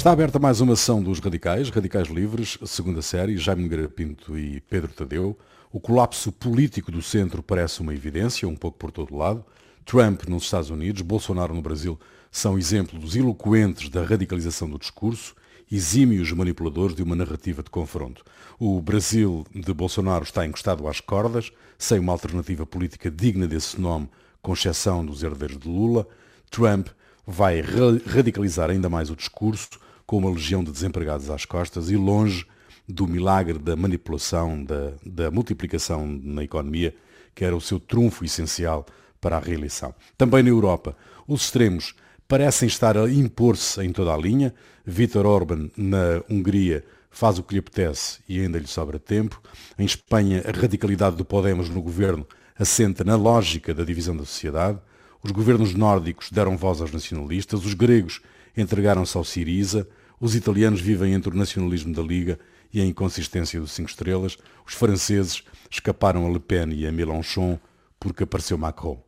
Está aberta mais uma ação dos Radicais, Radicais Livres, segunda série, Jaime Nogueira Pinto e Pedro Tadeu. O colapso político do centro parece uma evidência, um pouco por todo lado. Trump nos Estados Unidos, Bolsonaro no Brasil são exemplos eloquentes da radicalização do discurso, exímios manipuladores de uma narrativa de confronto. O Brasil de Bolsonaro está encostado às cordas, sem uma alternativa política digna desse nome, com exceção dos herdeiros de Lula. Trump vai radicalizar ainda mais o discurso, com uma legião de desempregados às costas e longe do milagre da manipulação, da, da multiplicação na economia, que era o seu trunfo essencial para a reeleição. Também na Europa, os extremos parecem estar a impor-se em toda a linha. Vítor Orban, na Hungria, faz o que lhe apetece e ainda lhe sobra tempo. Em Espanha, a radicalidade do Podemos no governo assenta na lógica da divisão da sociedade. Os governos nórdicos deram voz aos nacionalistas, os gregos entregaram-se ao Siriza, os italianos vivem entre o nacionalismo da Liga e a inconsistência dos cinco estrelas, os franceses escaparam a Le Pen e a Mélenchon porque apareceu Macron.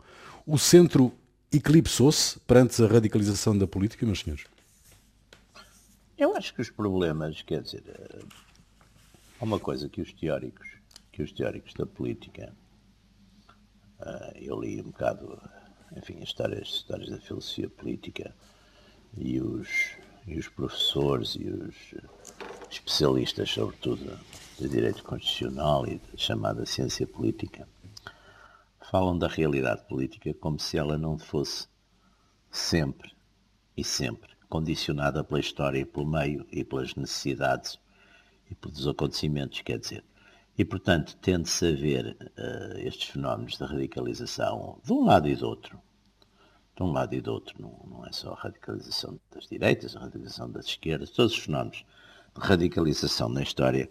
O centro eclipsou-se perante a radicalização da política, meus senhores? Eu acho que os problemas, quer dizer, eh, há uma coisa que os teóricos, que os teóricos da política, eh, eu li um bocado enfim, as histórias, as histórias da filosofia política e os, e os professores e os especialistas, sobretudo, de direito constitucional e da chamada ciência política, falam da realidade política como se ela não fosse sempre e sempre condicionada pela história e pelo meio e pelas necessidades e pelos acontecimentos, quer dizer. E, portanto, tende-se a ver uh, estes fenómenos de radicalização de um lado e do outro. De um lado e do outro. Não, não é só a radicalização das direitas, a radicalização das esquerdas, todos os fenómenos de radicalização na história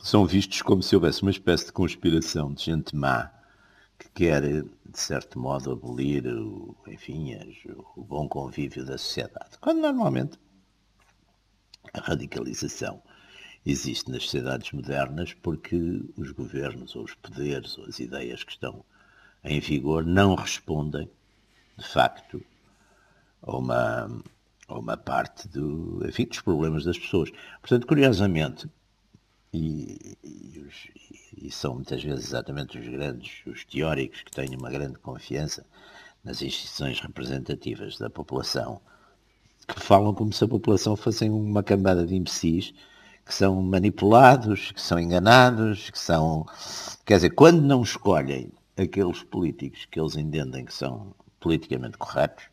são vistos como se houvesse uma espécie de conspiração de gente má que quer, de certo modo, abolir o, enfim, o bom convívio da sociedade. Quando normalmente a radicalização existe nas sociedades modernas porque os governos, ou os poderes, ou as ideias que estão em vigor não respondem, de facto, a uma, uma parte do, enfim, dos problemas das pessoas. Portanto, curiosamente, e, e, os, e, são muitas vezes exatamente os grandes, os teóricos que têm uma grande confiança nas instituições representativas da população, que falam como se a população fosse uma cambada de imbecis que são manipulados, que são enganados, que são. Quer dizer, quando não escolhem aqueles políticos que eles entendem que são politicamente corretos,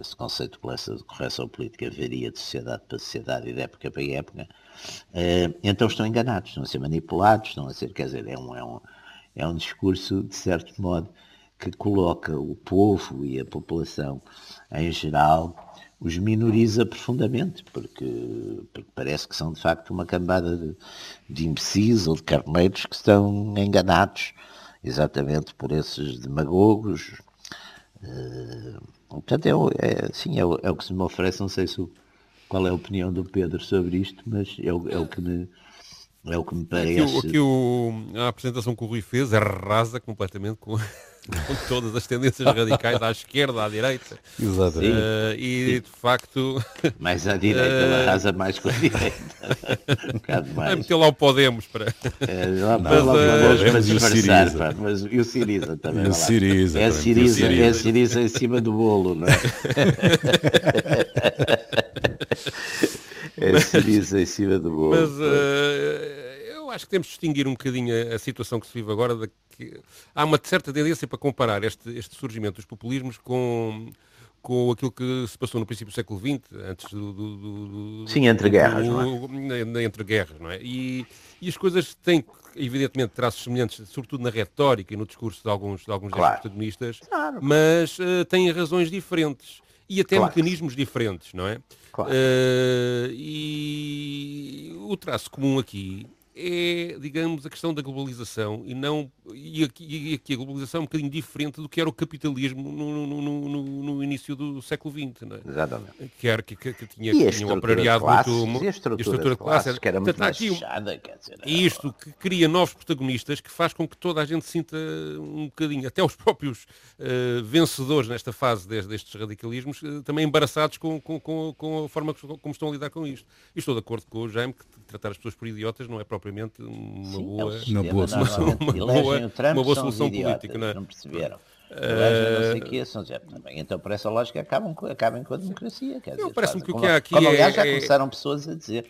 esse conceito de correção política varia de sociedade para sociedade e de época para época, eh, então estão enganados, estão a ser manipulados, estão a ser, quer dizer, é um, é um, é um discurso, de certo modo, que coloca o povo e a população em geral os minoriza profundamente, porque, porque, parece que são de facto uma cambada de, de imbecis ou de carneiros que estão enganados exatamente por esses demagogos. Uh, portanto, é, é, sim, é, é, o que se me oferece, não sei se o, qual é a opinião do Pedro sobre isto, mas é o, é o que me é o que me parece. Aqui, o, aqui o, a apresentação que o Rui fez arrasa completamente com, com todas as tendências radicais à esquerda, à direita. Exatamente. Uh, e de facto. Mais à direita, uh, ela arrasa mais com a direita. um bocado mais. Meter lá o Podemos para. É, lá, mas, lá, uh, mas, e o Siriza. mas e o Siriza também. O Siriza, é, a Siriza, é a Siriza em cima do bolo, não é? é a Siriza em cima do bolo. Mas. Uh, acho que temos de distinguir um bocadinho a, a situação que se vive agora. De que há uma certa tendência para comparar este, este surgimento dos populismos com com aquilo que se passou no princípio do século XX, antes do... do, do Sim, entre guerras, do, não é? Entre guerras, não é? E, e as coisas têm, evidentemente, traços semelhantes, sobretudo na retórica e no discurso de alguns, de alguns claro. protagonistas, claro. mas uh, têm razões diferentes e até claro. mecanismos diferentes, não é? Claro. Uh, e o traço comum aqui é, digamos, a questão da globalização e não e aqui, e aqui a globalização é um bocadinho diferente do que era o capitalismo no, no, no, no início do século XX, não é? Exatamente. Que, era, que, que, que tinha, E a que tinha um estrutura operariado classes, muito... e a estrutura de de classes, que era muito Portanto, mais fechada, quer dizer, e isto que cria novos protagonistas que faz com que toda a gente sinta um bocadinho, até os próprios eh, vencedores nesta fase des- destes radicalismos, eh, também embaraçados com, com- com- com a forma como estão a lidar com isto. E estou de acordo com o Jaime que tratar as pessoas por idiotas não é propriamente uma Sim, boa... é sistema, boa solução. Uma boa- Trump, uma boa solução política, não é? Não perceberam. Elegem não sei o quê, são já também. Então, por essa lógica, acabam, com- acabem com a democracia. Quer dizer, parece-me que o que há aqui como, é- aliás, já é- começaram pessoas a dizer.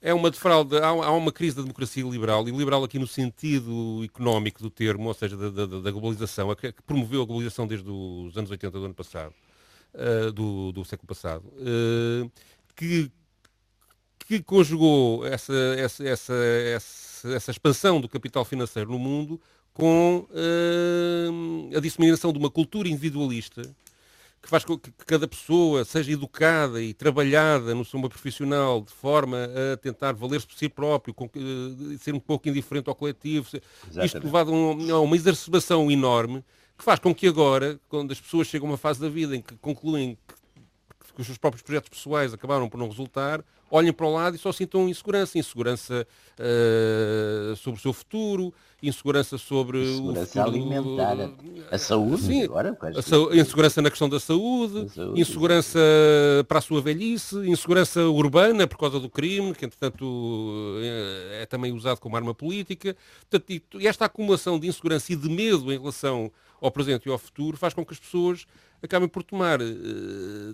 É uma defraude, há, uma crise da democracia liberal, e liberal aqui no sentido económico do termo, ou seja, da, da- da globalização, a que, promoveu a globalização desde os anos 80 do ano passado, ah, do, do século passado, ah, que, que conjugou essa, essa, essa, essa, expansão do capital financeiro no mundo com ah, a disseminação de uma cultura individualista que faz com que cada pessoa seja educada e trabalhada no meio profissional de forma a tentar valer-se por si próprio, com, que- ser um pouco indiferente ao coletivo. Isto Exatamente. levado a, um- a uma exacerbação enorme que faz com que agora, quando as pessoas chegam a uma fase da vida em que concluem que que os seus próprios projetos pessoais acabaram por não resultar, olhem para o lado e só sintam insegurança. Insegurança eh, sobre o seu futuro, insegurança sobre o Segurança futuro... alimentar, a saúde, Sim, agora, a insegurança na questão da saúde, saúde. insegurança para a sua velhice, insegurança urbana por causa do crime, que entretanto eh, é também usado como arma política. Portanto, esta acumulação de insegurança e de medo em relação ao presente e ao futuro faz com que as pessoas acabem por tomar eh,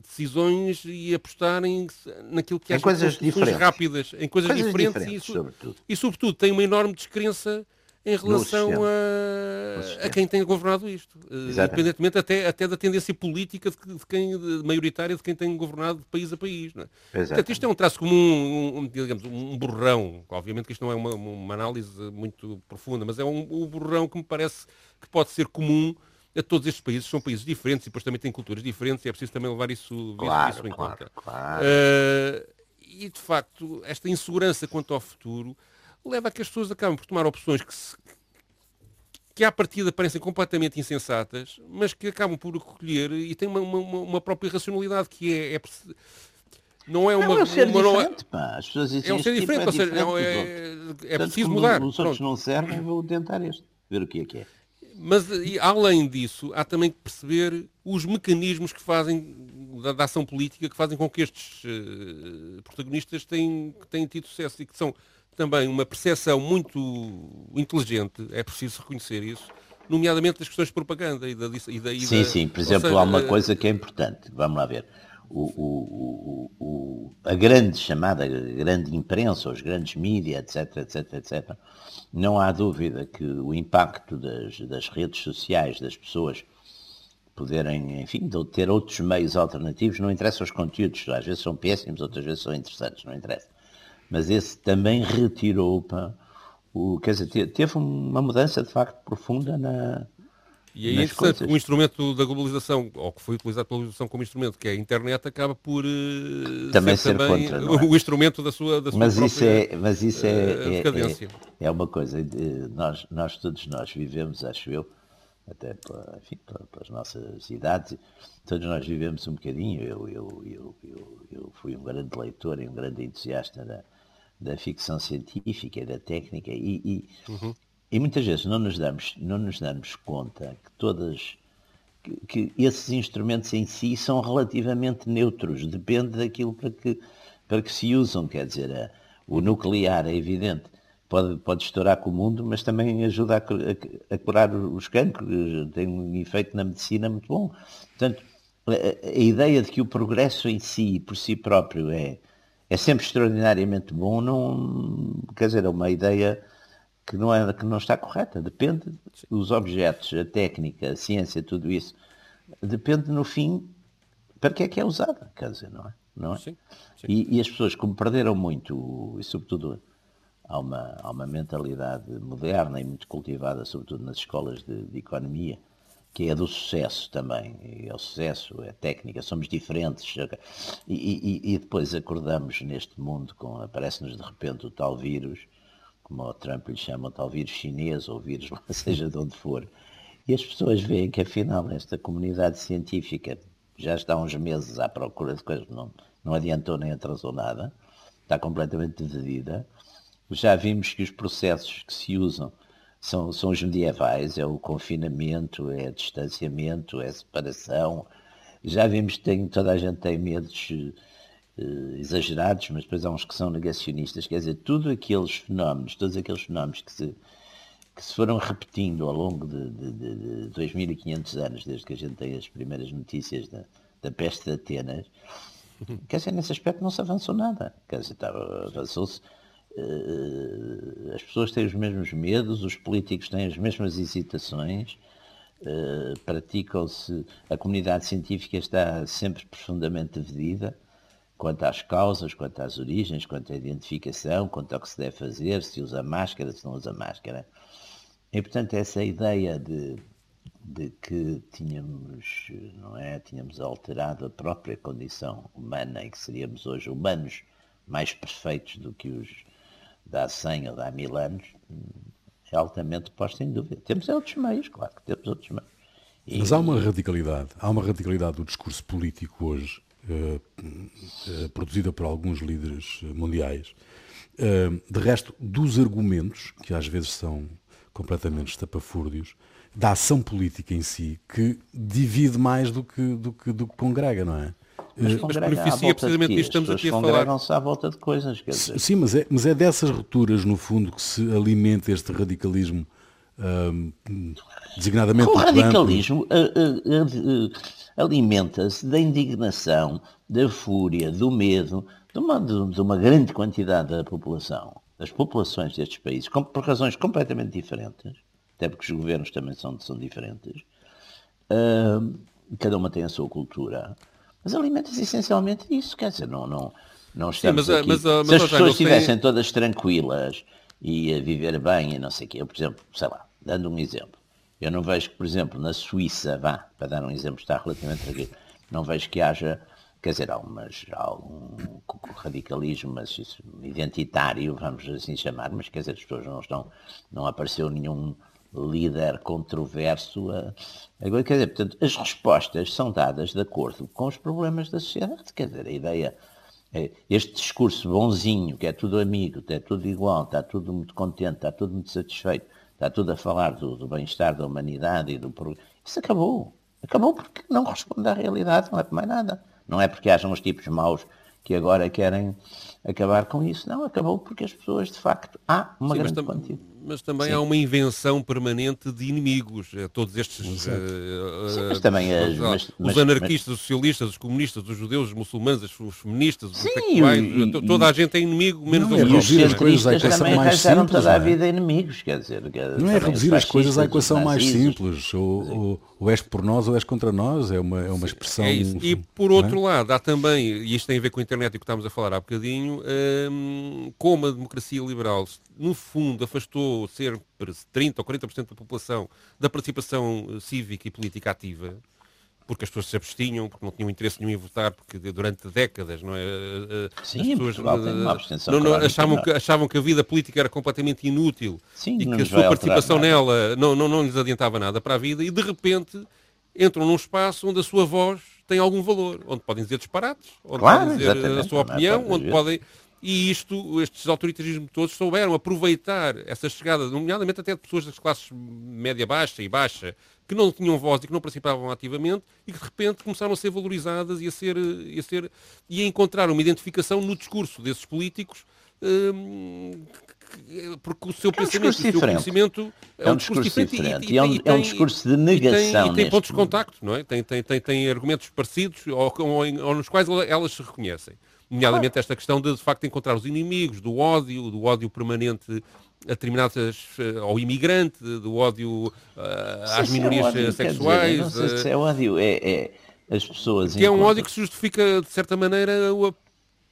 decisões e apostarem naquilo que Em acham que são coisas rápidas, em coisas, Coisas diferentes, diferentes, e, sobretudo. e sobretudo tem uma enorme descrença em relação a, a quem tem governado isto. Eh, Exatamente. Independentemente até, até da tendência política de, de quem, de- maioritária de quem tem governado de país a país. Não é? Portanto, isto é um traço comum, um, um, digamos, um borrão. Obviamente que isto não é uma, uma análise muito profunda, mas é um, um borrão que me parece que pode ser comum a todos estes países. São países diferentes e depois também têm culturas diferentes e é preciso também levar isso, Claro, isso em claro, conta. claro. Eh, e de facto, esta insegurança quanto ao futuro leva a que as pessoas acabem por tomar opções que, se, que à partida parecem completamente insensatas, mas que acabam por recolher e têm uma, uma, uma própria racionalidade que é, é não é uma, Não, é um ser uma- não é- diferente, pá. As pessoas dizem é um ser tipo diferente, ou seja, diferente é, outros. é Portanto, preciso mudar. Os outros Pronto. não servem, vou tentar este. Ver o que é que é. Mas e, além disso, há também que perceber os mecanismos que fazem da, da ação política que fazem com que estes eh, protagonistas tenham, tido sucesso e que são também uma percepção muito inteligente, é preciso reconhecer isso, nomeadamente das questões de propaganda e da, e da, e Sim, da- sim. Por exemplo, seja, há uma eh, coisa que é importante. Vamos lá ver. O, o- a grande chamada grande imprensa, os grandes mídias, etc, etc, etc, não há dúvida que o impacto das, das redes sociais, das pessoas poderem, enfim, ter outros meios alternativos, não interessa os conteúdos, às vezes são péssimos, outras vezes são interessantes, não interessa. Mas esse também retirou, pá, o, quer dizer, te- teve uma mudança de facto profunda na, E aí é o instrumento da globalização, ou que foi utilizado pela globalização como instrumento, que é a internet, acaba por eh, Também ser também contra, não é? o instrumento da sua, da sua mas isso própria é mas isso é, é, decadência. é, é uma coisa nós nós todos nós vivemos acho eu até pela- enfim, pela- pelas nossas idades todos nós vivemos um bocadinho eu eu, eu, eu, eu fui um grande leitor e um grande entusiasta da, da ficção científica e da técnica e, e, e muitas vezes não nos damos não nos damos conta que todas que, que esses instrumentos em si são relativamente neutros, depende daquilo para que, para que se usam, quer dizer, a- o nuclear é evidente, pode, pode estourar com o mundo, mas também ajuda a, a- a curar os cancros, tem um efeito na medicina muito bom. Portanto, a- a ideia de que o progresso em si, por si próprio, é, é sempre extraordinariamente bom, não, quer dizer, é uma ideia que não, é, que não está correta. Depende dos objetos, a técnica, a ciência, tudo isso. Depende, no fim, para que é que é usada, quer dizer, não é? Não é? Sim, sim. E, e as pessoas, como perderam muito, e sobretudo há uma, há uma mentalidade moderna e muito cultivada, sobretudo nas escolas de, de economia, que é do sucesso também. E é o sucesso, é a técnica, somos diferentes. E, e- e depois acordamos neste mundo com, aparece-nos de repente o tal vírus, como o Trump lhe chama, tal vírus chinês ou vírus, seja de onde for, e as pessoas veem que afinal esta comunidade científica já está há uns meses à procura de coisas, não, não adiantou nem atrasou nada, está completamente dividida. Já vimos que os processos que se usam são, são os medievais, é o confinamento, é distanciamento, é separação. Já vimos que tem, toda a gente tem medos exagerados, mas depois há uns que são negacionistas. Quer dizer, tudo aqueles fenómenos, todos aqueles fenómenos que se, que se foram repetindo ao longo de, de, de, de 2.500 anos, desde que a gente tem as primeiras notícias da, da peste de Atenas, quer dizer, nesse aspecto não se avançou nada. Quer dizer, avançou-se Uh, as pessoas têm os mesmos medos, os políticos têm as mesmas hesitações, uh, praticam-se, a comunidade científica está sempre profundamente dividida quanto às causas, quanto às origens, quanto à identificação, quanto ao que se deve fazer, se usa máscara, se não usa máscara. E, portanto, essa ideia de, de que tínhamos, não é, tínhamos alterado a própria condição humana e que seríamos hoje humanos mais perfeitos do que os de há 100 ou de há mil anos, é altamente posta em dúvida. Temos outros meios, claro que temos outros meios. E... Mas há uma radicalidade, há uma radicalidade do discurso político hoje, eh, produzida por alguns líderes mundiais. Eh, de resto, dos argumentos, que às vezes são completamente estapafúrdios, da ação política em si, que divide mais do que, do que, do que congrega, não é? Mas, mas beneficia precisamente disto que estamos aqui a falar. à volta de coisas. Quer dizer. Sim, mas é, mas é dessas rupturas, no fundo, que se alimenta este radicalismo designadamente. O radicalismo alimenta-se da indignação, da fúria, do medo de uma, de uma grande quantidade da população, das populações destes países, por razões completamente diferentes, até porque os governos também são, são diferentes. Uh, cada uma tem a sua cultura mas alimenta-se essencialmente disso, quer dizer, não, não, não estamos Sim, mas, aqui. Mas, mas, Se as pessoas estivessem tem... todas tranquilas e a viver bem e não sei o quê, eu, por exemplo, sei lá, dando um exemplo, eu não vejo que, por exemplo, na Suíça, vá, para dar um exemplo, está relativamente tranquilo, não vejo que haja, quer dizer, algumas, algum radicalismo mas isso, identitário, vamos assim chamar, mas quer dizer, as pessoas não estão, não apareceu nenhum líder controverso. A... Agora, quer dizer, portanto, as respostas são dadas de acordo com os problemas da sociedade. Quer dizer, a ideia, é este discurso bonzinho, que é tudo amigo, é tudo igual, está tudo muito contente, está tudo muito satisfeito, está tudo a falar do, do bem-estar da humanidade e do Isso acabou. Acabou porque não responde à realidade, não é por mais nada. Não é porque hajam os tipos maus que agora querem acabar com isso. Não, acabou porque as pessoas, de facto, há uma Sim, grande quantidade mas também Sim. há uma invenção permanente de inimigos. É, todos estes. Uh, Sim, mas também as, mas, os anarquistas, mas... os socialistas, os comunistas, os judeus, os muçulmanos, os feministas, os e, toda a gente é inimigo, menos não, é reduzir as coisas à equação mais simples. toda a vida inimigos, quer dizer. Não é reduzir as coisas à equação mais simples. Ou, ou, és por nós ou és contra nós. É uma, é uma expressão. É e por outro é? lado, há também, e isto tem a ver com a internet e o que estávamos a falar há bocadinho, hum, como a democracia liberal, no fundo, afastou ser 30% ou 40% da população da participação eh, cívica e política ativa, porque as pessoas se abstinham, porque não tinham interesse nenhum em votar, porque durante décadas, não é? Eh, eh, Sim, as pessoas não, não, achavam, que, achavam que a vida política era completamente inútil Sim, e que a sua participação nela não, não, não lhes adiantava nada para a vida e de repente entram num espaço onde a sua voz tem algum valor, onde podem dizer disparates, onde claro, podem dizer a sua opinião, onde podem e isto, estes autoritarismos todos souberam aproveitar essa chegada, nomeadamente até de pessoas das classes média-baixa e baixa, que não tinham voz e que não participavam ativamente e que de repente começaram a ser valorizadas e a, ser, e a, ser, e a encontrar uma identificação no discurso desses políticos hum, porque o seu é um pensamento, o seu conhecimento é um, discurso, discurso diferente. E, e, é, um, é, um, discurso de negação. E tem, tem pontos de contacto, não é? Tem, tem, tem, tem argumentos parecidos ou, ou, ou nos quais elas se reconhecem nomeadamente esta questão de, de facto, encontrar os inimigos, do ódio, do ódio permanente a determinadas, eh, ao imigrante, do ódio uh, às minorias é ódio, sexuais. Dizer, não sei se é ódio, é, é as pessoas. Que é um ódio que se justifica, de certa maneira,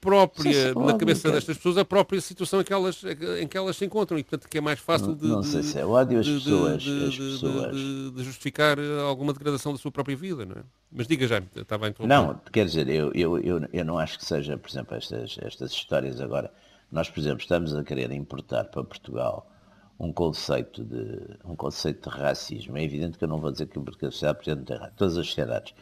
própria, na cabeça destas pessoas, a própria situação em que elas, em que elas se encontram e, portanto, que é mais fácil de. Não, sei se é ódio as pessoas. De, as pessoas. De, de, justificar alguma degradação da sua própria vida, não é? Mas diga já, estava a interromper. Não, quer dizer, eu, eu, eu, eu não acho que seja, por exemplo, estas, estas histórias agora Nós, por exemplo, estamos a querer importar para Portugal um conceito de, um conceito de racismo. É evidente que eu não vou dizer que a sociedade portuguesa não tem. Todas as sociedades,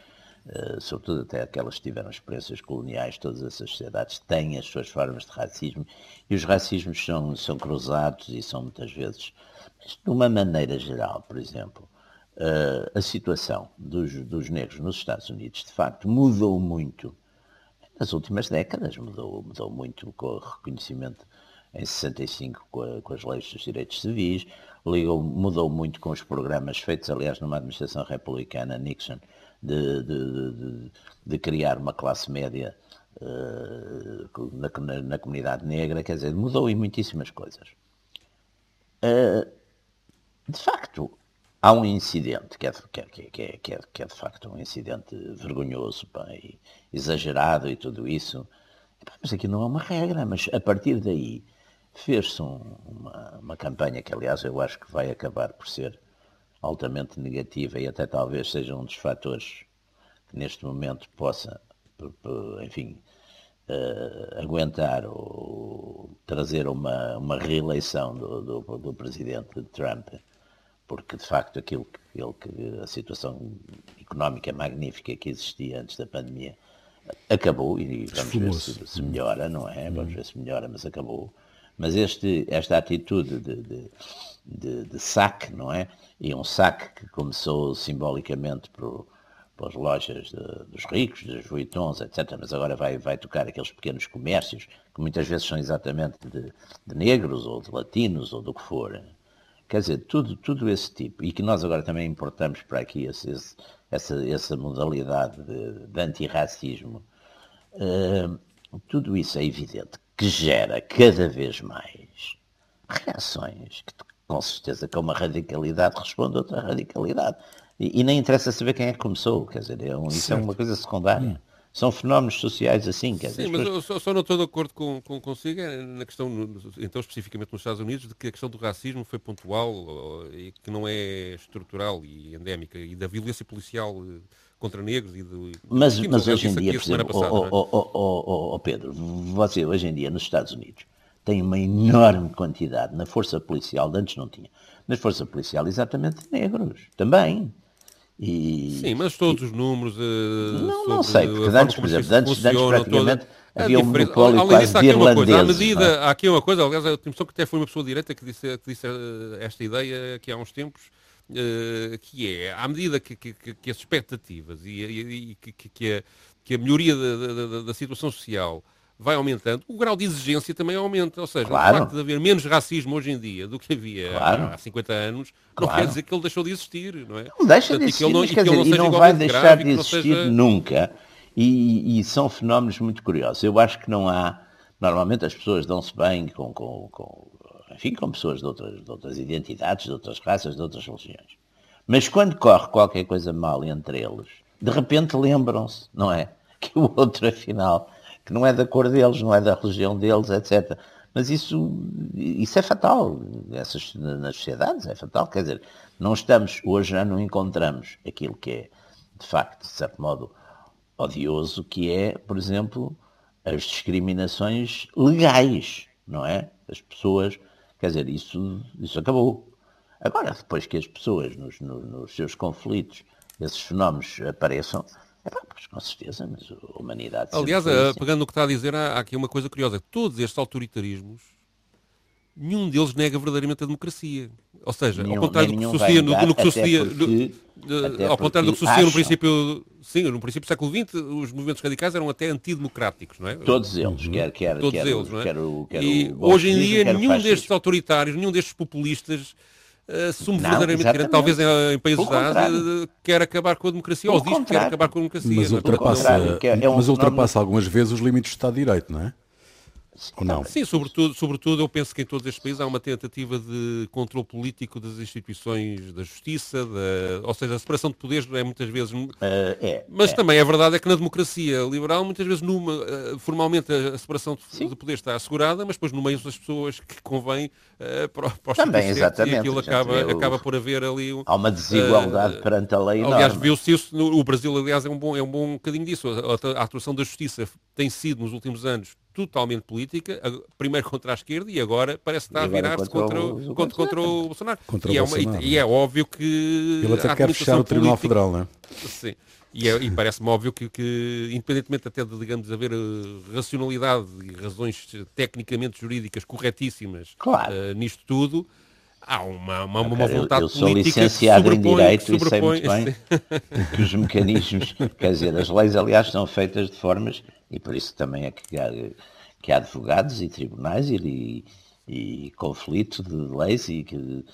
sobretudo até aquelas que tiveram experiências coloniais, todas essas sociedades têm as suas formas de racismo e os racismos são, são cruzados e são muitas vezes, mas de uma maneira geral, por exemplo, uh, a situação dos, dos negros nos Estados Unidos, de facto, mudou muito. Nas últimas décadas, mudou, mudou muito com o reconhecimento em 65 com, a, com as leis dos direitos civis, ligou, mudou muito com os programas feitos, aliás, numa administração republicana, Nixon, de, de, de, de criar uma classe média uh, na, na, na, comunidade negra, quer dizer, mudou em muitíssimas coisas. Uh, de facto, há um incidente que é, que é, que é, que é, que é de facto um incidente vergonhoso, pá, e exagerado e tudo isso. Mas aqui não é uma regra, mas a partir daí fez-se um, uma, uma campanha que, aliás, eu acho que vai acabar por ser altamente negativa e até talvez seja um dos fatores que neste momento possa, enfim, uh, aguentar ou trazer uma, uma reeleição do, do, do, presidente Trump, porque de facto aquilo que, ele, que a situação económica magnífica que existia antes da pandemia acabou e vamos ver se, se melhora, não é? Vamos ver se melhora, mas acabou. Mas este, esta atitude de, de, de, de, saque, não é? E um saque que começou simbolicamente por, pelas lojas de, dos ricos, dos Vuittons, etc. Mas agora vai, vai tocar aqueles pequenos comércios, que muitas vezes são exatamente de, de negros ou de latinos ou do que for. Quer dizer, tudo, tudo esse tipo. E que nós agora também importamos para aqui esse, esse, essa, essa modalidade de, de antirracismo. Uh, tudo isso é evidente que gera cada vez mais reações que com certeza com uma radicalidade responde a outra radicalidade. E, e, nem interessa saber quem é que começou, quer dizer, é um, isso é uma coisa secundária. Hum. São fenómenos sociais assim, quer dizer. Sim, mas eu só, só, não estou de acordo com, com consigo é na questão, então especificamente nos Estados Unidos, de que a questão do racismo foi pontual e que não é estrutural e endémica, e da violência policial eh, contra negros e do. Mas, mas hoje em dia, por exemplo, passada, oh, oh, oh, oh, Pedro, você hoje em dia nos Estados Unidos tem uma enorme quantidade na força policial, antes não tinha, na força policial exatamente negros, também. E, Sim, mas todos e, os números. Uh, não, não sei, porque antes, por exemplo, antes, antes praticamente toda, havia um monopólio Além quase disso, há uma coisa, à medida, é? há aqui uma coisa, aliás, a impressão que até foi uma pessoa direita que disse, que disse esta ideia aqui há uns tempos, uh, que é, à medida que, que, que as expectativas e, e, e que, que, a, que a melhoria da, da, da situação social vai aumentando, o grau de exigência também aumenta. Ou seja, claro. o facto de haver menos racismo hoje em dia do que havia claro. há 50 anos, claro. não quer dizer que ele deixou de existir, não é? Não deixa Portanto, de existir, não, mas, quer dizer, e não vai deixar de existir seja... nunca. E, e, são fenómenos muito curiosos. Eu acho que não há... Normalmente as pessoas dão-se bem com, com, com, enfim, com pessoas de outras, de outras identidades, de outras raças, de outras religiões. Mas quando corre qualquer coisa mal entre eles, de repente lembram-se, não é? Que o outro, afinal, que não é da cor deles, não é da religião deles, etc. Mas isso, isso é fatal. Essas, nas sociedades é fatal. Quer dizer, não estamos, hoje já não encontramos aquilo que é, de facto, de certo modo, odioso, que é, por exemplo, as discriminações legais, não é? As pessoas, quer dizer, isso, isso acabou. Agora, depois que as pessoas, nos, nos, nos seus conflitos, esses fenómenos apareçam, é pois, com certeza, mas a humanidade... Aliás, assim. pegando no que está a dizer, há, há aqui uma coisa curiosa. Todos estes autoritarismos, nenhum deles nega verdadeiramente a democracia. Ou seja, nenhum, ao contrário do que sucedia no, no, que sucedia... No, ao contrário do que sucedia no princípio... Sim, no princípio do século XX, os movimentos radicais eram até antidemocráticos, não é? Todos eles, quer, quer, Todos quer, eles, não é? Quer, quer e hoje em dia, nenhum destes autoritários, nenhum destes populistas assume verdadeiramente talvez em, em países da Ásia, quer acabar com a democracia, ou diz que quer acabar com a democracia. Mas ultrapassa, é um mas ultrapassa algumas vezes os limites do Estado de Direito, não é? Ou não? Sim, sobretudo, sobretudo eu penso que em todos estes países há uma tentativa de controle político das instituições da justiça, da, ou seja, a separação de poderes é muitas vezes... Uh, é, mas é. também a verdade é que na democracia liberal, muitas vezes numa, uh, formalmente a, separação de, de, poderes está assegurada, mas depois no meio das pessoas que convém uh, para, para os Também, exatamente. E aquilo acaba, acaba por haver ali... Um, há uma desigualdade perante a lei Aliás, viu-se isso, no, o Brasil aliás é um bom, é um bom bocadinho disso, a, a, a atuação da justiça tem sido nos últimos anos totalmente política, primeiro contra a esquerda e agora parece estar a virar-se contra, contra, contra, contra, o Bolsonaro. Contra e, o é Bolsonaro. e, e, é óbvio que. Ele até quer fechar o Tribunal política, Federal, não é? Sim. E, é, e parece-me óbvio que, que, independentemente até de, digamos, haver uh, racionalidade e razões tecnicamente jurídicas corretíssimas claro. uh, nisto tudo, há uma, uma, uma okay, vontade eu, eu sou licenciado em Direito e sei muito bem que os mecanismos, quer dizer, as leis aliás são feitas de formas, e por isso também é que há, que há advogados e tribunais e, e, e conflito de leis e que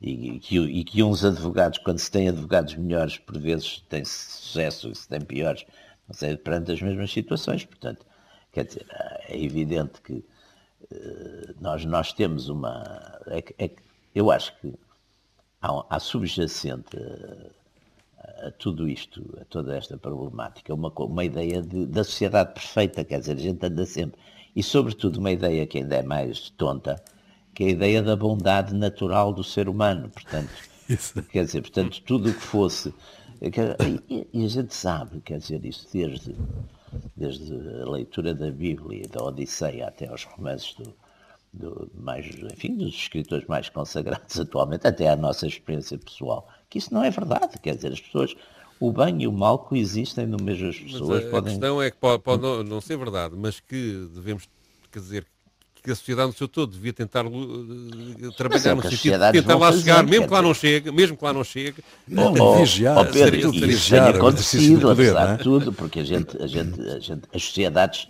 e, que, e que uns advogados, quando se tem advogados melhores, por vezes têm sucesso e se têm piores, não sei, perante as mesmas situações. Portanto, quer dizer, é evidente que uh, nós, nós temos uma. É, é, eu acho que há, há subjacente a, a, tudo isto, a toda esta problemática, uma, uma ideia de, da sociedade perfeita, quer dizer, a gente anda sempre. E, sobretudo, uma ideia que ainda é mais tonta, que é a ideia da bondade natural do ser humano. Portanto, isso. quer dizer, portanto, tudo o que fosse. E, e, a gente sabe, quer dizer, isso desde, desde a leitura da Bíblia, da Odisseia até aos romances do, do, mais, enfim, dos escritores mais consagrados atualmente, até à nossa experiência pessoal, que isso não é verdade. Quer dizer, as pessoas, o bem e o mal coexistem no mesmo as pessoas. Mas a, podem... a questão é que pode, pode não, não, ser verdade, mas que devemos, quer dizer, que a sociedade no seu todo devia tentar uh, trabalhar é no sentido de tentar lá fazer, chegar, mesmo que lá não chegue, mesmo que lá não chegue. Não, oh, vigiar, oh, Pedro, seria, isso tem acontecido, poder, apesar é? de tudo, porque a gente, a gente, a gente, as sociedades,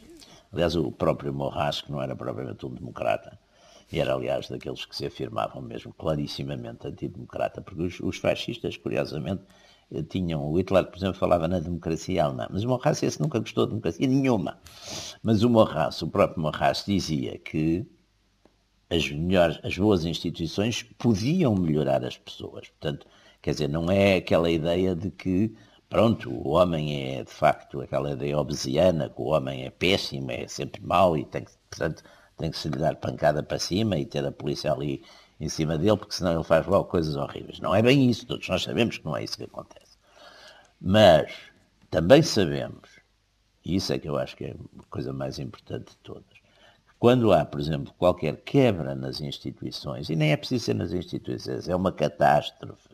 aliás, o próprio Morras, que não era propriamente um democrata, e era, aliás, daqueles que se afirmavam mesmo clarissimamente antidemocrata, porque os, os fascistas, curiosamente, tinham, o Hitler, por exemplo, falava na democracia alemã, mas o Morras esse nunca gostou de democracia nenhuma. Mas o Morras, o próprio Morras, dizia que as melhores, as boas instituições podiam melhorar as pessoas. Portanto, quer dizer, não é aquela ideia de que, pronto, o homem é de facto aquela ideia obesiana, que o homem é péssimo, é sempre mau e tem que, portanto, tem que se lhe dar pancada para cima e ter a polícia ali em cima dele, porque senão ele faz logo coisas horríveis. Não é bem isso, todos nós sabemos que não é isso que acontece. Mas também sabemos, e isso é que eu acho que é a coisa mais importante de todas, que quando há, por exemplo, qualquer quebra nas instituições, e nem é preciso ser nas instituições, é uma catástrofe,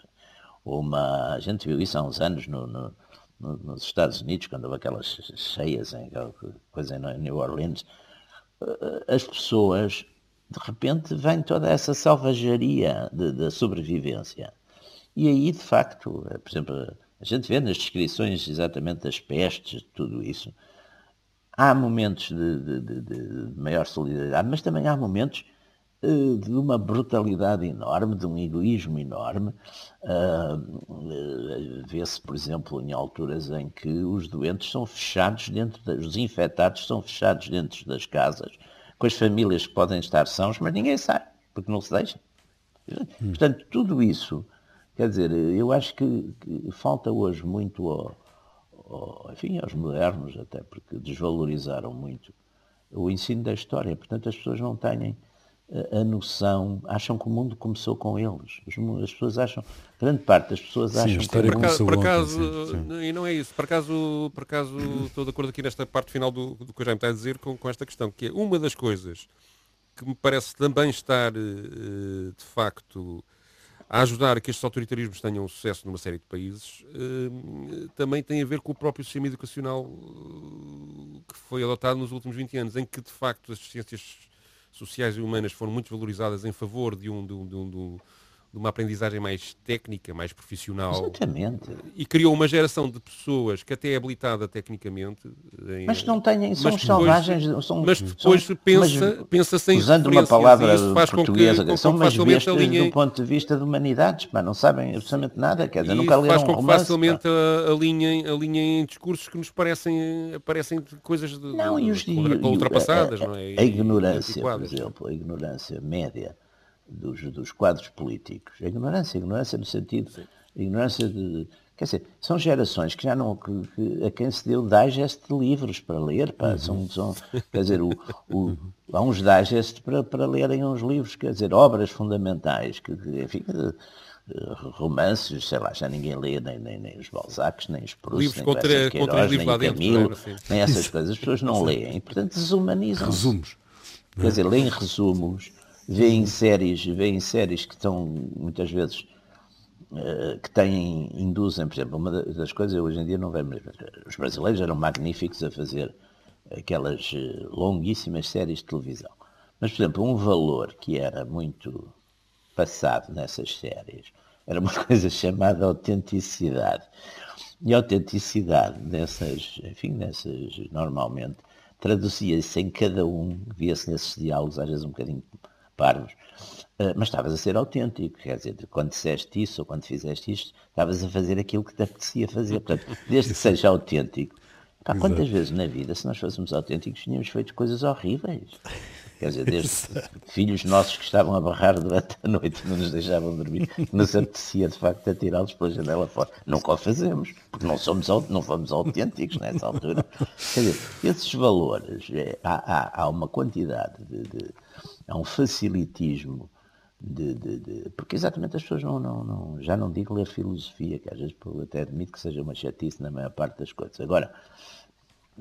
uma, a gente viu isso há uns anos no, no, no, nos Estados Unidos, quando houve aquelas cheias, em, coisa em New Orleans, eh, as pessoas de repente vem toda essa selvageria da sobrevivência. E aí, de facto, eh, por exemplo, a gente vê nas descrições exatamente das pestes, tudo isso, há momentos de, de, de, de maior solidariedade, mas também há momentos de uma brutalidade enorme, de um egoísmo enorme. Uh, uh, Vê-se, por exemplo, em alturas em que os doentes são fechados dentro, das, os infectados são fechados dentro das casas, com as famílias que podem estar sãos, mas ninguém sai, porque não se deixa. Portanto, tudo isso, quer dizer, eu acho que, que falta hoje muito ao, ao, enfim, aos modernos, até porque desvalorizaram muito o ensino da história. Portanto, as pessoas não têm a noção, acham que o mundo começou com eles. As pessoas acham, grande parte das pessoas sim, acham que... Por acaso, por acaso e não é isso, por acaso, por acaso estou de acordo aqui nesta parte final do, do que o Jaime está a dizer com, com esta questão, que é uma das coisas que me parece também estar, eh, de facto, a ajudar a que estes autoritarismos tenham sucesso numa série de países, eh, também tem a ver com o próprio sistema educacional eh, que foi adotado nos últimos 20 anos, em que, de facto, as ciências sociais e humanas foram muito valorizadas em favor de um, de um, de um de uma aprendizagem mais técnica, mais profissional. Exatamente. E criou uma geração de pessoas que até é habilitada tecnicamente. Em, mas não têm, são depois, selvagens. São, mas depois são, pensa, mas, pensa sem Usando uma palavra portuguesa, que, são umas bestas do ponto de vista de humanidades, mas não sabem absolutamente nada, quer dizer, nunca leram faz com um romance, que facilmente a, a, linha, a linha em discursos que nos parecem, parecem coisas de, não, de, e os, de, ultrapassadas, a, não é? A ignorância, por exemplo, a ignorância média dos, dos quadros políticos. A ignorância, a ignorância no sentido, ignorância de, Quer dizer, são gerações que já não. Que, que, a quem se deu digest de livros para ler. Pá, uhum. são, são, quer dizer, o, o, há uns digest para, para lerem uns livros, quer dizer, obras fundamentais, que, enfim, romances, sei lá, já ninguém lê nem, nem, nem os Balzacs, nem os Proust, livros nem contra, Queiroz, contra nem o Camilo, assim. nem essas coisas. As pessoas não leem, portanto desumanizam. Resumos. Quer dizer, leem resumos, veem séries, veem séries que estão muitas vezes eh, que têm, induzem, por exemplo, uma das coisas hoje em dia não vemos, os brasileiros eram magníficos a fazer aquelas eh, longuíssimas séries de televisão. Mas, por exemplo, um valor que era muito passado nessas séries era uma coisa chamada autenticidade. E a autenticidade nessas, enfim, nessas, normalmente, traduzia-se em cada um, via-se nesses diálogos, às vezes um bocadinho parvos, ah, mas estavas a ser autêntico, quer dizer, quando disseste isso ou quando fizeste isto, estavas a fazer aquilo que te apetecia fazer. Portanto, desde que seja autêntico. Pá, quantas vezes na vida, se nós fôssemos autênticos, tínhamos feito coisas horríveis. Quer dizer, desde filhos nossos que estavam a barrar durante a noite e não nos deixavam dormir, nos apetecia de facto atirá-los pela janela fora. Nunca o fazemos, porque não, somos, não fomos autênticos nessa altura. Quer dizer, esses valores, é, há, há, há, uma quantidade de, de. há um facilitismo de, de, de, porque exatamente as pessoas não, não, não, já não digo ler filosofia, que às vezes até admito que seja uma chatice na maior parte das coisas. Agora,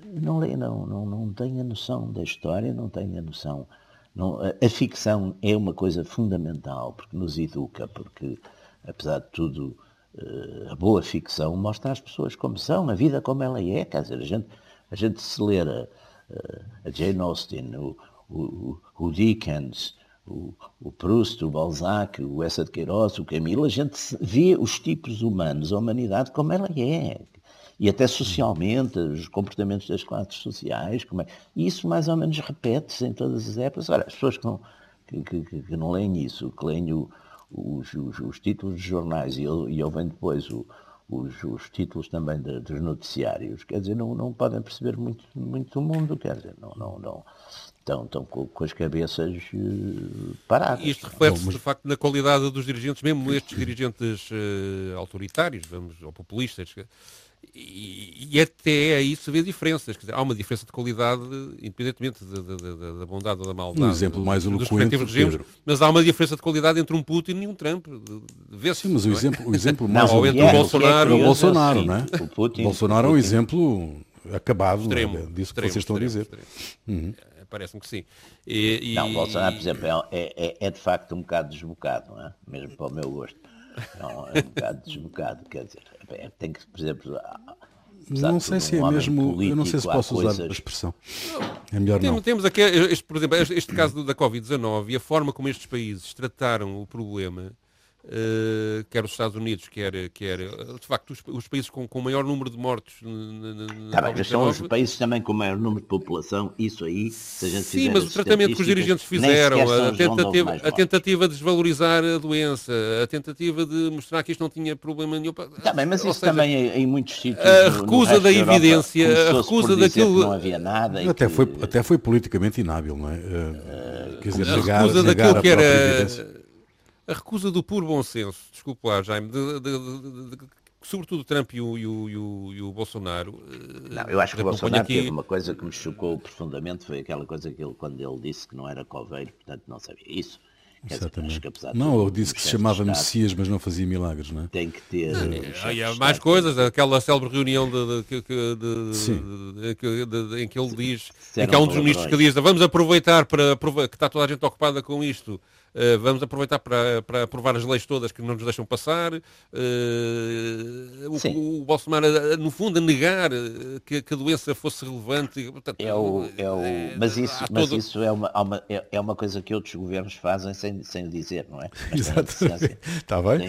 não não, não, não tem a noção da história, não tem a noção. Não, a, a, ficção é uma coisa fundamental, porque nos educa, porque, apesar de tudo, uh, a boa ficção mostra as pessoas como são, a vida como ela é. Quer dizer, a gente, a gente se ler a, a Jane Austen, o, o, o Dickens, o, o Proust, o Balzac, o Essa de Queiroz, o Camilo, a gente vê os tipos humanos, a humanidade como ela é. E até socialmente, os comportamentos das classes sociais, como é. E isso mais ou menos repete-se em todas as épocas. Ora, as pessoas que não, que, que, que não leem isso, que leem o, os, os, os, títulos de jornais e, e ouvem depois o, os, os, títulos também de, dos noticiários, quer dizer, não, não podem perceber muito, muito do mundo, quer dizer, não, não, não, estão, estão com, com, as cabeças uh, paradas. Isto reflete-se, de facto, na qualidade dos dirigentes, mesmo estes dirigentes uh, autoritários, vamos, ou populistas, e, e, até aí se vê diferenças. Dizer, há uma diferença de qualidade, independentemente da, da, da bondade ou da maldade. Um exemplo mais eloquente, regimes, mas há uma diferença de qualidade entre um Putin e um Trump. Sim, mas o, é? exemplo, o exemplo mais... Não, ou entre o Bolsonaro é o Bolsonaro, não é? O Putin, Bolsonaro é um exemplo acabado extremo, disso que extremo, vocês estão extremo, a dizer. Uhum. É, parece-me que sim. E, e... Não, Bolsonaro, por exemplo, é, é, é, de facto um bocado desbocado, não é? Mesmo para o meu gosto. Não, é um bocado desbocado, quer dizer, é, tem que, por exemplo, não sei se é mesmo, eu não sei se posso usar a expressão. É melhor temos, não. Temos aqui, este, por exemplo, este caso da Covid-19 e a forma como estes países trataram o problema Uh, quer os Estados Unidos, quer, quer de facto os, os países com, com maior número de mortos. Tá bem, mas são os países também com maior número de população, isso aí, se a gente Sim, mas o tratamento que os dirigentes fizeram, a tentativa, a tentativa de desvalorizar a doença, a tentativa de mostrar que isto não tinha problema nenhum. Tá bem, mas isso seja, também em, em muitos sítios. A recusa da evidência, a recusa daquilo. Não havia nada. Até, que... foi, até foi politicamente inábil, não é? Uh, quer dizer, a negar, recusa negar daquilo que era a recusa do puro bom senso, desculpe lá, Jaime, de, de, de, sobretudo Trump e o, e o, e o, Bolsonaro. Eh, não, eu acho que o Bolsonaro aqui... teve uma coisa que me chocou profundamente, foi aquela coisa que ele, quando ele disse que não era coveiro, portanto não sabia isso. Exatamente. Dizer, não, ele disse que se chamava Estado, Messias, mas não fazia milagres, não é? Tem que ter. Não, e há mais coisas, aquela célebre reunião de, de, de, em que ele diz, em que há um dos ministros que diz, vamos aproveitar para que está toda a gente ocupada com isto Uh, vamos aproveitar para, para aprovar as leis todas que não nos deixam passar. Uh, o, o, Bolsonaro, eh, no fundo, a negar que, que a doença fosse relevante. Portanto, é o, é o, mas isso, mas todo... isso é, uma, é, é uma coisa que outros governos fazem sem, sem dizer, não é? Exatamente. Está bem?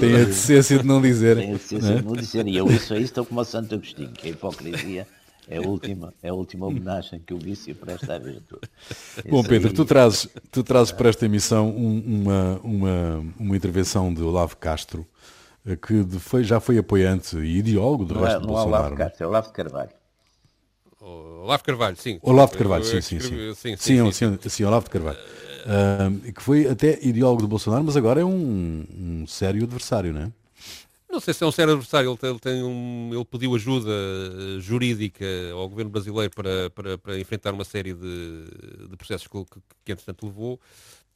Tem a decência de não dizer. Tem a decência de não dizer. E eu isso aí estou como o Santo Agostinho, que é hipocrisia é a última, é a última homenagem que o vício presta à virtude. Bom, Pedro, aí... tu, trazes, tu trazes para esta emissão um, uma, uma, uma intervenção de Olavo Castro, eh, que foi, já foi apoiante e ideólogo do não resto é, do não Bolsonaro. Não é Olavo Castro, é Olavo de Carvalho. Olavo Carvalho, sim. Olavo de Carvalho, sim, sim, sim. Sim, sim, sim, sim, sim Olavo de Carvalho. Uh, que foi até ideólogo do Bolsonaro, mas agora é um, um sério adversário, não é? Não sei se é um sério adversário, ele, tem, ele, tem um, ele pediu ajuda eh, jurídica ao governo brasileiro para, para, para enfrentar uma série de, de processos que, que, que, entretanto, levou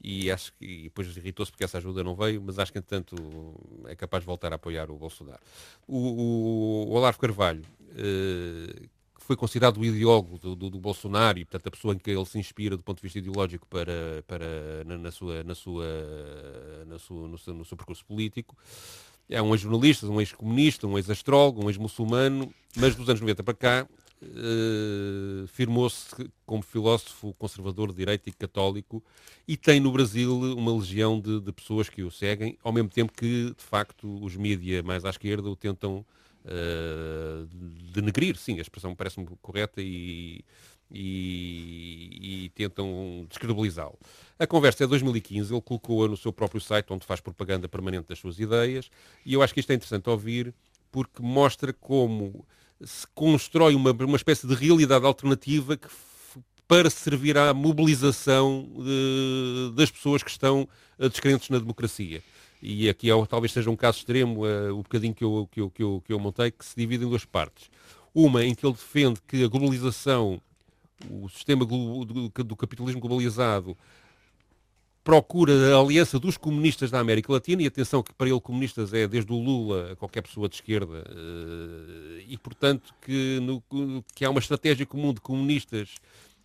e acho que e depois irritou-se porque essa ajuda não veio, mas acho que, entretanto, é capaz de voltar a apoiar o Bolsonaro. O, o, o Olavo Carvalho, eh, foi considerado o ideólogo do, do, do, Bolsonaro e, portanto, a pessoa em que ele se inspira do ponto de vista ideológico para, para, na, na sua, na sua, na sua, no, seu, no seu percurso político, é um ex-jornalista, um ex-comunista, um ex-astrólogo, um ex-muçulmano, mas dos anos 90 para cá uh, firmou-se como filósofo conservador de direita e católico e tem no Brasil uma legião de, de, pessoas que o seguem, ao mesmo tempo que, de facto, os mídias mais à esquerda o tentam uh, denegrir, sim, a expressão parece-me correta e e, e tentam descredibilizá-lo. A conversa é de 2015, ele colocou-a no seu próprio site, onde faz propaganda permanente das suas ideias, e eu acho que isto é interessante ouvir, porque mostra como se constrói uma, uma espécie de realidade alternativa que, para servir à mobilização de, das pessoas que estão uh, descrentes na democracia. E aqui é, talvez seja um caso extremo, uh, o bocadinho que eu, que, eu, que, eu, que eu montei, que se divide em duas partes. Uma em que ele defende que a globalização o sistema do, do capitalismo globalizado procura a aliança dos comunistas da América Latina, e atenção que para ele comunistas é desde o Lula a qualquer pessoa de esquerda, eh, e portanto que, no, que há uma estratégia comum de comunistas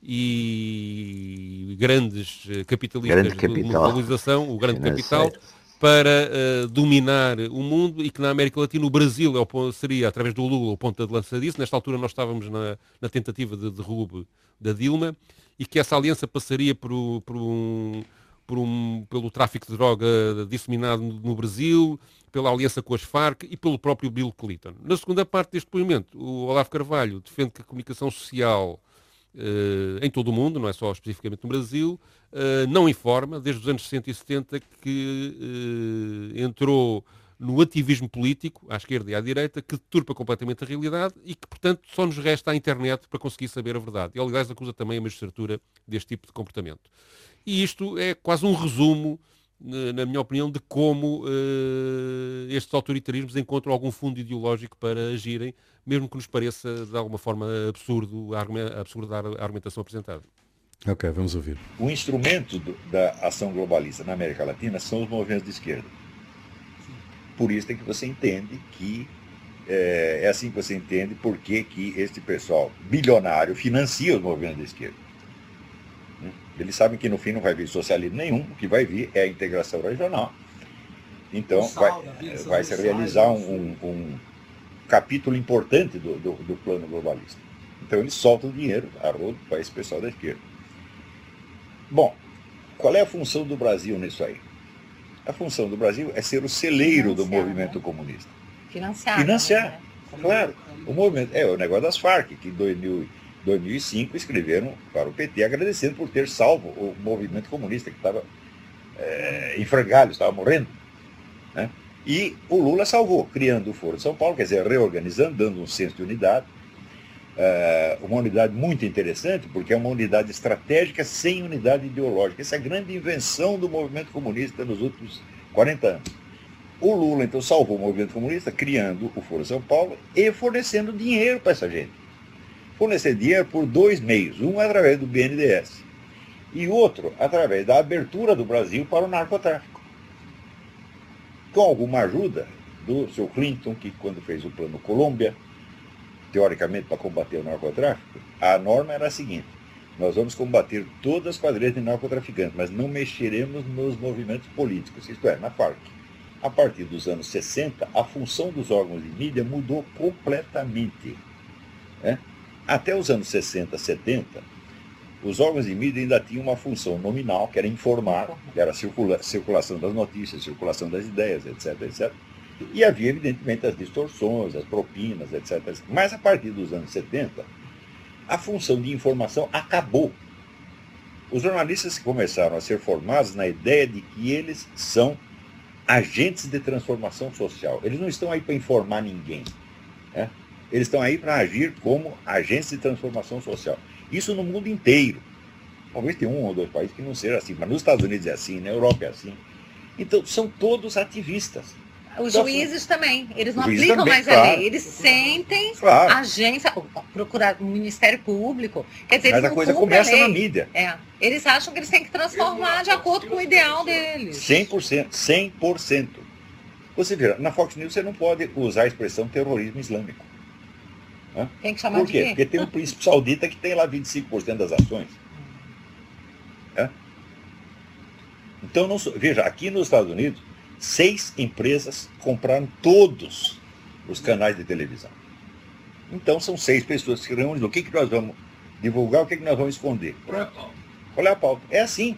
e grandes eh, capitalistas grande da globalização, o grande capital, para uh, dominar o mundo e que na América Latina o Brasil é o, seria, através do Lula, o ponta de lança disso. Nesta altura nós estávamos na, na tentativa de derrube da Dilma e que essa aliança passaria por, por um, um, pelo tráfico de droga disseminado no Brasil, pela aliança com as Farc e pelo próprio Bill Clinton. Na segunda parte deste depoimento, o Olavo Carvalho defende que a comunicação social Uh, em todo o mundo, não é só especificamente no Brasil, uh, não informa, desde os anos 60 e 70, que uh, entrou no ativismo político, à esquerda e à direita, que deturpa completamente a realidade e que, portanto, só nos resta a internet para conseguir saber a verdade. E, aliás, acusa também a magistratura deste tipo de comportamento. E isto é quase um resumo na minha opinião, de como uh, estes autoritarismos encontram algum fundo ideológico para agirem, mesmo que nos pareça de alguma forma absurdo a, absurda a argumentação apresentada. Ok, vamos ouvir. O instrumento do, da ação globalista na América Latina são os movimentos de esquerda. Por isso é que você entende que é, é assim que você entende por que, que este pessoal bilionário financia os movimentos de esquerda. Eles sabem que no fim não vai vir socialismo nenhum, o que vai vir é a integração regional. Então, vai, vai se realizar um, um, um capítulo importante do, do, do, plano globalista. Então, eles soltam dinheiro a rodo para esse pessoal da esquerda. Bom, qual é a função do Brasil nisso aí? A função do Brasil é ser o celeiro do movimento né? comunista. Financiar. Financiar, né? claro. O movimento, é o negócio das Farc, que em 2000 2005, escreveram para o PT agradecendo por ter salvo o movimento comunista que estava é, em frangalhos, estava morrendo. Né? E o Lula salvou, criando o Foro de São Paulo, quer dizer, reorganizando, dando um senso de unidade. É, uma unidade muito interessante, porque é uma unidade estratégica sem unidade ideológica. Essa é a grande invenção do movimento comunista nos últimos 40 anos. O Lula, então, salvou o movimento comunista, criando o Foro São Paulo e fornecendo dinheiro para essa gente fornecer dinheiro por dois meios. Um através do BNDES e outro através da abertura do Brasil para o narcotráfico. Com alguma ajuda do seu Clinton, que quando fez o plano Colômbia, teoricamente para combater o narcotráfico, a norma era a seguinte, nós vamos combater todas as quadrilhas de narcotraficantes, mas não mexeremos nos movimentos políticos, isto é, na FARC. A partir dos anos 60, a função dos órgãos de mídia mudou completamente. Né? Até os anos 60, 70, os órgãos de mídia ainda tinham uma função nominal, que era informar, que era a circula circulação das notícias, circulação das ideias, etc, etc. E havia, evidentemente, as distorções, as propinas, etc. Mas a partir dos anos 70, a função de informação acabou. Os jornalistas começaram a ser formados na ideia de que eles são agentes de transformação social. Eles não estão aí para informar ninguém. Né? Eles estão aí para agir como agentes de transformação social. Isso no mundo inteiro. Talvez tenha um ou dois países que não seja assim, mas nos Estados Unidos é assim, na Europa é assim. Então, são todos ativistas. Os juízes também, eles não aplicam também, mais a claro. lei, eles sentem Claro. a agência, procurar o Ministério Público. Quer dizer, Mas a coisa cumprem a começa na mídia. É, eles acham que eles têm que transformar de acordo com o ideal deles. 100%. 100%. Você vê, na Fox News você não pode usar a expressão terrorismo islâmico. Tem que chamar Por de quê? quê? Porque tem um príncipe saudita que tem lá 25% das ações. É? Então, não veja, aqui nos Estados Unidos, seis empresas compraram todos os canais de televisão. Então, são seis pessoas que se reúnem. O que, que nós vamos divulgar, o que, que nós vamos esconder? Pronto. Qual é a pauta? É assim.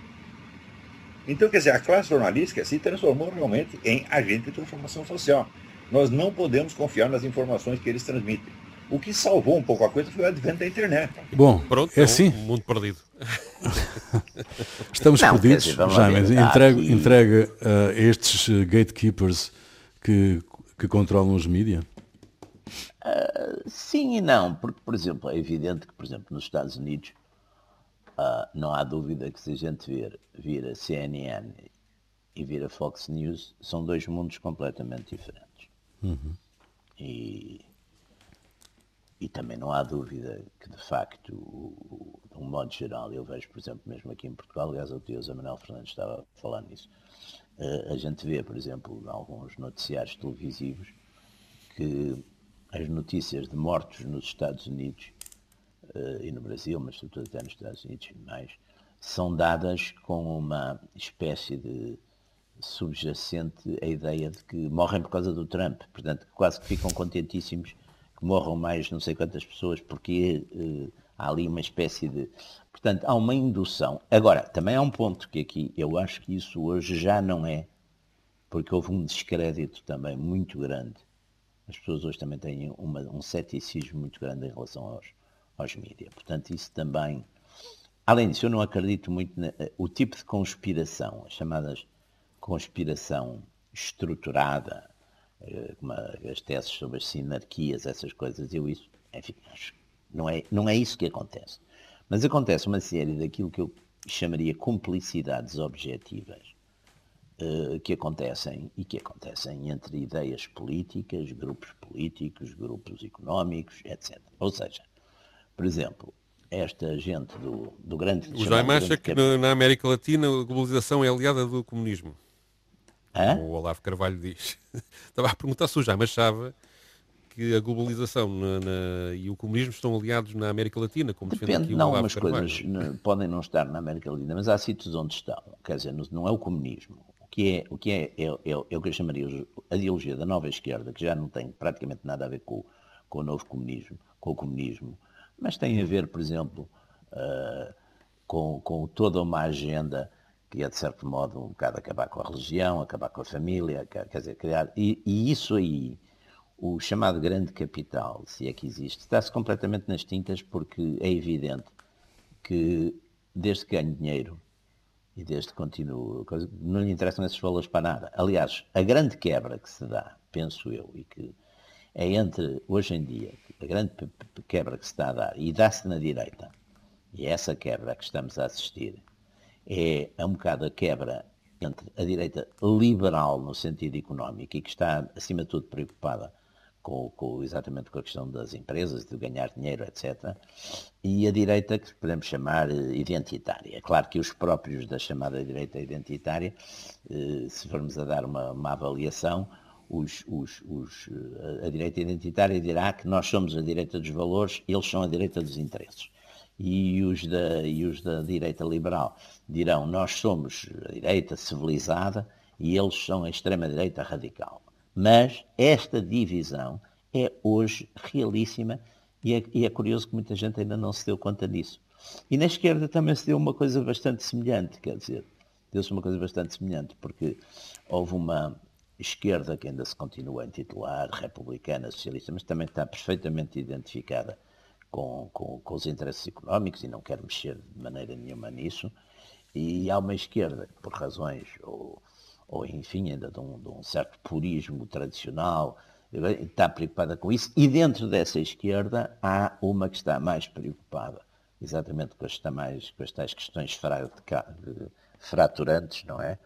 Então, quer dizer, a classe jornalística se transformou realmente em agente de transformação social. Nós não podemos confiar nas informações que eles transmitem. O que salvou um pouco a coisa foi o advento da internet. Bom, Pronto, é um assim. mundo perdido. Estamos Não, perdidos, dizer, já, mas há entrega, entrega uh, estes uh, gatekeepers que, que controlam os mídias? Sim e não, porque, por exemplo, é evidente que, por exemplo, nos Estados Unidos, ah, não há dúvida que se a gente vir, vir a CNN e vir a Fox News, são dois mundos completamente diferentes. E, e também não há dúvida que, de facto, de um modo geral, eu vejo, por exemplo, mesmo aqui em Portugal, aliás, o tio Zé Manuel Fernandes estava a falar nisso, eh, a gente vê, por exemplo, em alguns noticiários televisivos, que as notícias de mortos nos Estados Unidos eh, e no Brasil, mas sobretudo até nos Estados Unidos e mais, são dadas com uma espécie de subjacente a ideia de que morrem por causa do Trump. Portanto, quase que ficam contentíssimos morram mais não sei quantas pessoas, porque eh, há ali uma espécie de. Portanto, há uma indução. Agora, também há um ponto que aqui eu acho que isso hoje já não é, porque houve um descrédito também muito grande as pessoas hoje também têm uma- um ceticismo muito grande em relação aos, aos mídias. Portanto, isso também. Além disso, eu não acredito muito na, o tipo de conspiração, as chamadas conspiração estruturada, eh, as teses sobre as sinarquias, essas coisas, eu isso, enfim, acho não é, não é isso que acontece. Mas acontece uma série daquilo que eu chamaria cumplicidades objetivas, eh, que acontecem e que acontecem entre ideias políticas, grupos políticos, grupos económicos, etc. Ou seja, por exemplo, esta gente do, do grande. O chamado Jaime acha grande que na América Latina a globalização é aliada do comunismo. Hã? Como o Olavo Carvalho diz. Estava a perguntar se o Jaime achava que a globalização na- na- e o comunismo estão aliados na América Latina, como defende Depende, aqui o não, Olavo algumas Carvalho. coisas podem não estar na América Latina, mas há sítios onde estão. Quer dizer, não- é o comunismo. O que é, o que é, é, é, é o que eu chamaria a ideologia da nova esquerda, que já não tem praticamente nada a ver com, o- com o novo comunismo, com o comunismo, mas tem a ver, por exemplo, ah, com, com toda uma agenda que é, de certo modo, um bocado acabar com a religião, acabar com a família, quer dizer, criar. E, e isso aí, o chamado grande capital, se é que existe, está-se completamente nas tintas porque é evidente que desde que ganho dinheiro e desde que continuo, não lhe interessam esses valores para nada. Aliás, a grande quebra que se dá, penso eu, e que é entre, hoje em dia, a grande quebra que se está a dar, e dá-se na direita, e é essa quebra que estamos a assistir, é, é um bocado a quebra entre a direita liberal no sentido económico e que está, acima de tudo, preocupada com, com- exatamente com a questão das empresas, de ganhar dinheiro, etc. E a direita que podemos chamar eh, identitária. Claro que os próprios da chamada direita identitária, eh, se formos a dar uma, uma avaliação, os- os- os, eh, a direita identitária dirá que nós somos a direita dos valores, eles são a direita dos interesses e os da, e os da direita liberal dirão nós somos a direita civilizada e eles são a extrema-direita radical. Mas esta divisão é hoje realíssima e é, e é curioso que muita gente ainda não se deu conta disso. E na esquerda também se deu uma coisa bastante semelhante, quer dizer, deu-se uma coisa bastante semelhante, porque houve uma esquerda que ainda se continua a intitular republicana, socialista, mas também está perfeitamente identificada com, com, com os interesses económicos e não quer mexer de maneira nenhuma nisso. E há uma esquerda que, por razões, ou, ou enfim, ainda de um, de um certo purismo tradicional, está preocupada com isso. E dentro dessa esquerda há uma que está mais preocupada, exatamente com as, com as tais questões fra- fraturantes, não é?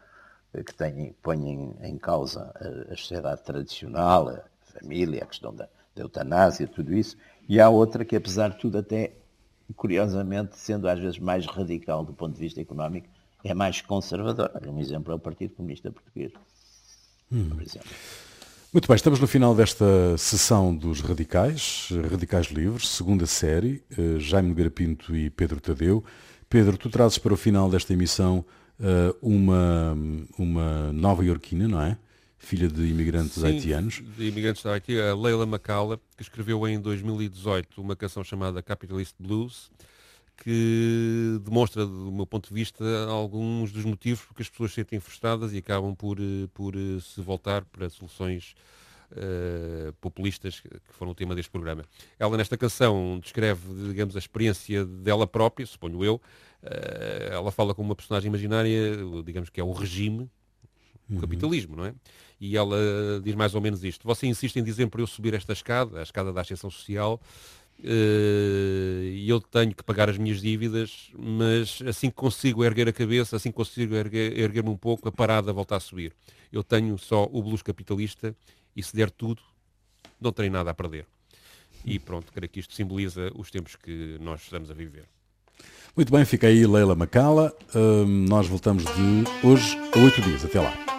que têm, põem em, em causa a, a, sociedade tradicional, a família, a questão da, da eutanásia, tudo isso, e há outra que, apesar de tudo, até curiosamente, sendo às vezes mais radical do ponto de vista económico, é mais conservadora. Um exemplo é o Partido Comunista Português, hum. por exemplo. Muito bem, estamos no final desta sessão dos Radicais, Radicais Livres, segunda série, uh, Jaime Nogueira Pinto e Pedro Tadeu. Pedro, tu trazes para o final desta emissão uh, uma, uma nova iorquina, não é? Filha de imigrantes Sim, haitianos. de imigrantes da Haiti, a Leila Macala, que escreveu em 2018 uma canção chamada Capitalist Blues, que demonstra, do meu ponto de vista, alguns dos motivos porque as pessoas se sentem frustradas e acabam por, eh, por eh, se voltar para soluções uh, populistas que foram o tema deste programa. Ela, nesta canção, descreve, digamos, a experiência dela própria, suponho eu. Uh, ela fala com uma personagem imaginária, digamos que é o regime, o uhum. capitalismo, não é? E ela diz mais ou menos isto. Você insiste em dizer para eu subir esta escada, a escada da ascensão social, eh, e eu tenho que pagar as minhas dívidas, mas assim que consigo erguer a cabeça, assim que consigo erguer-me erguer um pouco, a parada volta a subir. Eu tenho só o blues capitalista e se der tudo, não tenho nada a perder. E pronto, creio que isto simboliza os tempos que nós estamos a viver. Muito bem, fica aí Leila Macala. Uh, nós voltamos de hoje a oito dias. Até lá.